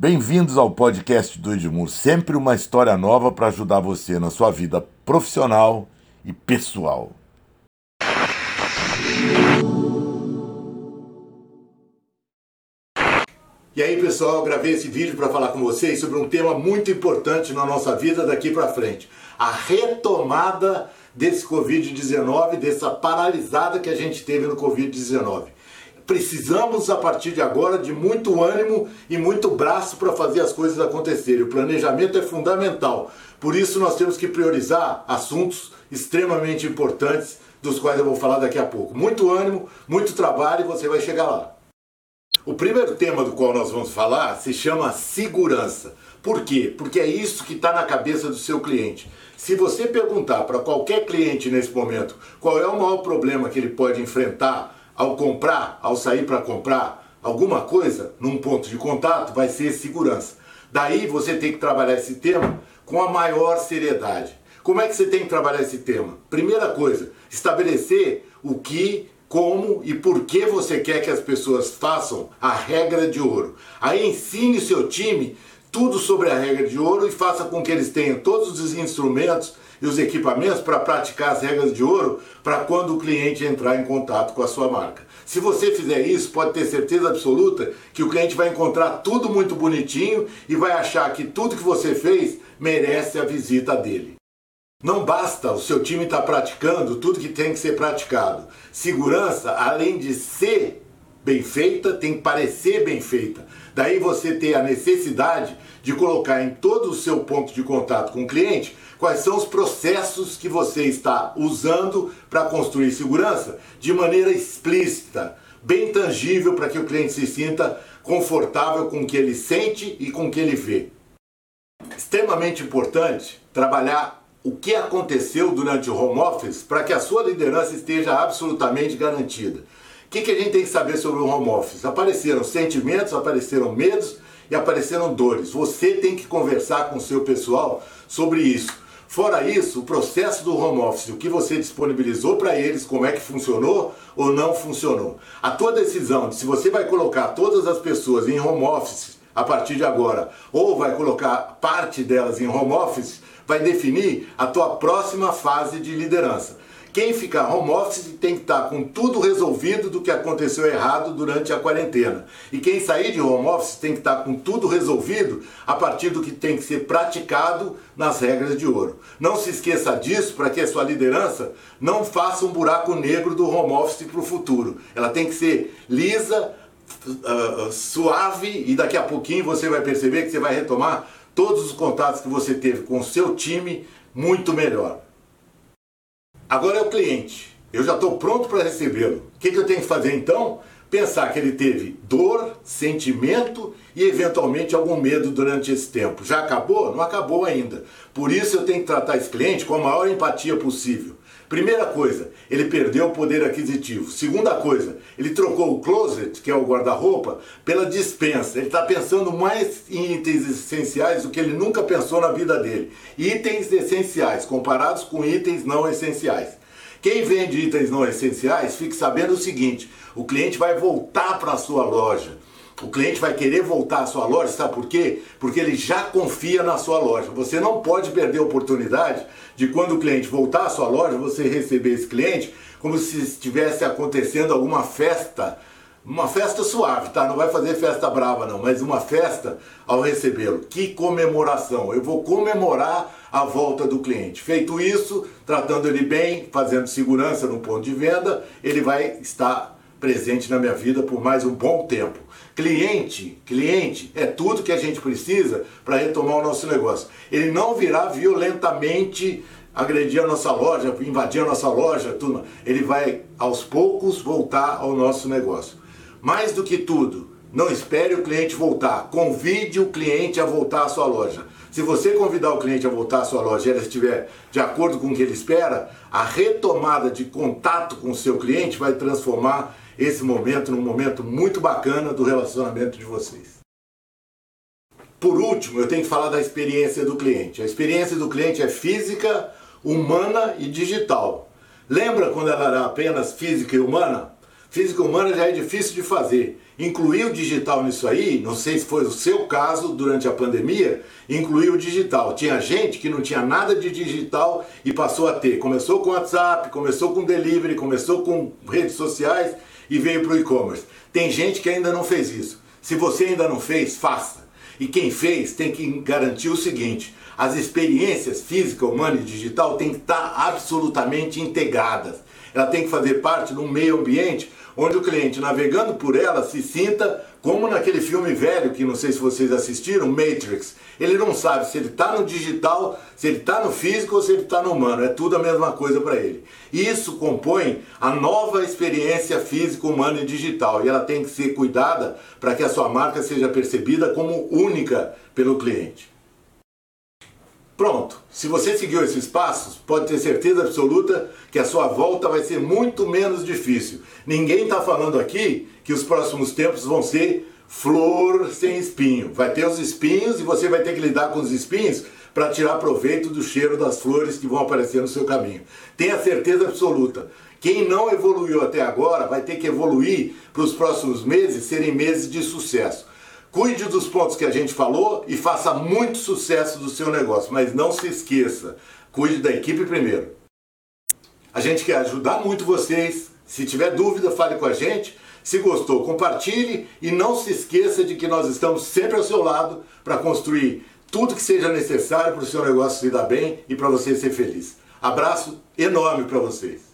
Bem-vindos ao podcast do Edmur, sempre uma história nova para ajudar você na sua vida profissional e pessoal. E aí, pessoal, gravei esse vídeo para falar com vocês sobre um tema muito importante na nossa vida daqui para frente: a retomada desse Covid-19, dessa paralisada que a gente teve no Covid-19 precisamos a partir de agora de muito ânimo e muito braço para fazer as coisas acontecerem. O planejamento é fundamental. Por isso nós temos que priorizar assuntos extremamente importantes dos quais eu vou falar daqui a pouco. Muito ânimo, muito trabalho e você vai chegar lá. O primeiro tema do qual nós vamos falar se chama segurança. Por quê? Porque é isso que está na cabeça do seu cliente. Se você perguntar para qualquer cliente nesse momento qual é o maior problema que ele pode enfrentar ao comprar, ao sair para comprar alguma coisa num ponto de contato, vai ser segurança. Daí você tem que trabalhar esse tema com a maior seriedade. Como é que você tem que trabalhar esse tema? Primeira coisa, estabelecer o que, como e por que você quer que as pessoas façam a regra de ouro. Aí ensine seu time tudo sobre a regra de ouro e faça com que eles tenham todos os instrumentos e os equipamentos para praticar as regras de ouro para quando o cliente entrar em contato com a sua marca. Se você fizer isso, pode ter certeza absoluta que o cliente vai encontrar tudo muito bonitinho e vai achar que tudo que você fez merece a visita dele. Não basta o seu time estar tá praticando tudo que tem que ser praticado. Segurança, além de ser bem feita, tem que parecer bem feita. Daí você ter a necessidade de colocar em todo o seu ponto de contato com o cliente quais são os processos que você está usando para construir segurança de maneira explícita, bem tangível para que o cliente se sinta confortável com o que ele sente e com o que ele vê. Extremamente importante trabalhar o que aconteceu durante o home office para que a sua liderança esteja absolutamente garantida. O que, que a gente tem que saber sobre o home office? Apareceram sentimentos, apareceram medos e apareceram dores. Você tem que conversar com o seu pessoal sobre isso. Fora isso, o processo do home office, o que você disponibilizou para eles, como é que funcionou ou não funcionou. A tua decisão de se você vai colocar todas as pessoas em home office a partir de agora ou vai colocar parte delas em home office vai definir a tua próxima fase de liderança. Quem ficar home office tem que estar com tudo resolvido do que aconteceu errado durante a quarentena. E quem sair de home office tem que estar com tudo resolvido a partir do que tem que ser praticado nas regras de ouro. Não se esqueça disso para que a sua liderança não faça um buraco negro do home office para o futuro. Ela tem que ser lisa, uh, suave e daqui a pouquinho você vai perceber que você vai retomar todos os contatos que você teve com o seu time muito melhor. Agora é o cliente. Eu já estou pronto para recebê-lo. O que, que eu tenho que fazer então? Pensar que ele teve dor, sentimento e eventualmente algum medo durante esse tempo. Já acabou? Não acabou ainda. Por isso eu tenho que tratar esse cliente com a maior empatia possível. Primeira coisa, ele perdeu o poder aquisitivo. Segunda coisa, ele trocou o closet, que é o guarda-roupa, pela dispensa. Ele está pensando mais em itens essenciais do que ele nunca pensou na vida dele. Itens essenciais comparados com itens não essenciais. Quem vende itens não essenciais, fique sabendo o seguinte: o cliente vai voltar para a sua loja o cliente vai querer voltar à sua loja, sabe por quê? Porque ele já confia na sua loja. Você não pode perder a oportunidade de quando o cliente voltar à sua loja, você receber esse cliente como se estivesse acontecendo alguma festa, uma festa suave, tá? Não vai fazer festa brava não, mas uma festa ao recebê-lo. Que comemoração! Eu vou comemorar a volta do cliente. Feito isso, tratando ele bem, fazendo segurança no ponto de venda, ele vai estar presente na minha vida por mais um bom tempo. Cliente, cliente é tudo que a gente precisa para retomar o nosso negócio. Ele não virá violentamente agredir a nossa loja, invadir a nossa loja, tudo. Ele vai aos poucos voltar ao nosso negócio. Mais do que tudo, não espere o cliente voltar. Convide o cliente a voltar à sua loja. Se você convidar o cliente a voltar à sua loja e ele estiver de acordo com o que ele espera, a retomada de contato com o seu cliente vai transformar esse momento num momento muito bacana do relacionamento de vocês. Por último, eu tenho que falar da experiência do cliente. A experiência do cliente é física, humana e digital. Lembra quando ela era apenas física e humana? Física humana já é difícil de fazer. Incluir o digital nisso aí, não sei se foi o seu caso durante a pandemia, incluir o digital. Tinha gente que não tinha nada de digital e passou a ter. Começou com WhatsApp, começou com delivery, começou com redes sociais e veio para o e-commerce. Tem gente que ainda não fez isso. Se você ainda não fez, faça. E quem fez tem que garantir o seguinte: as experiências física, humana e digital têm que estar absolutamente integradas. Ela tem que fazer parte de um meio ambiente onde o cliente navegando por ela se sinta como naquele filme velho que não sei se vocês assistiram, Matrix. Ele não sabe se ele está no digital, se ele está no físico ou se ele está no humano. É tudo a mesma coisa para ele. Isso compõe a nova experiência física, humana e digital. E ela tem que ser cuidada para que a sua marca seja percebida como única pelo cliente. Pronto. Se você seguiu esses passos, pode ter certeza absoluta que a sua volta vai ser muito menos difícil. Ninguém está falando aqui que os próximos tempos vão ser flor sem espinho. Vai ter os espinhos e você vai ter que lidar com os espinhos para tirar proveito do cheiro das flores que vão aparecer no seu caminho. Tenha certeza absoluta. Quem não evoluiu até agora vai ter que evoluir para os próximos meses serem meses de sucesso. Cuide dos pontos que a gente falou e faça muito sucesso do seu negócio, mas não se esqueça, cuide da equipe primeiro. A gente quer ajudar muito vocês. Se tiver dúvida, fale com a gente. Se gostou, compartilhe e não se esqueça de que nós estamos sempre ao seu lado para construir tudo que seja necessário para o seu negócio se dar bem e para você ser feliz. Abraço enorme para vocês.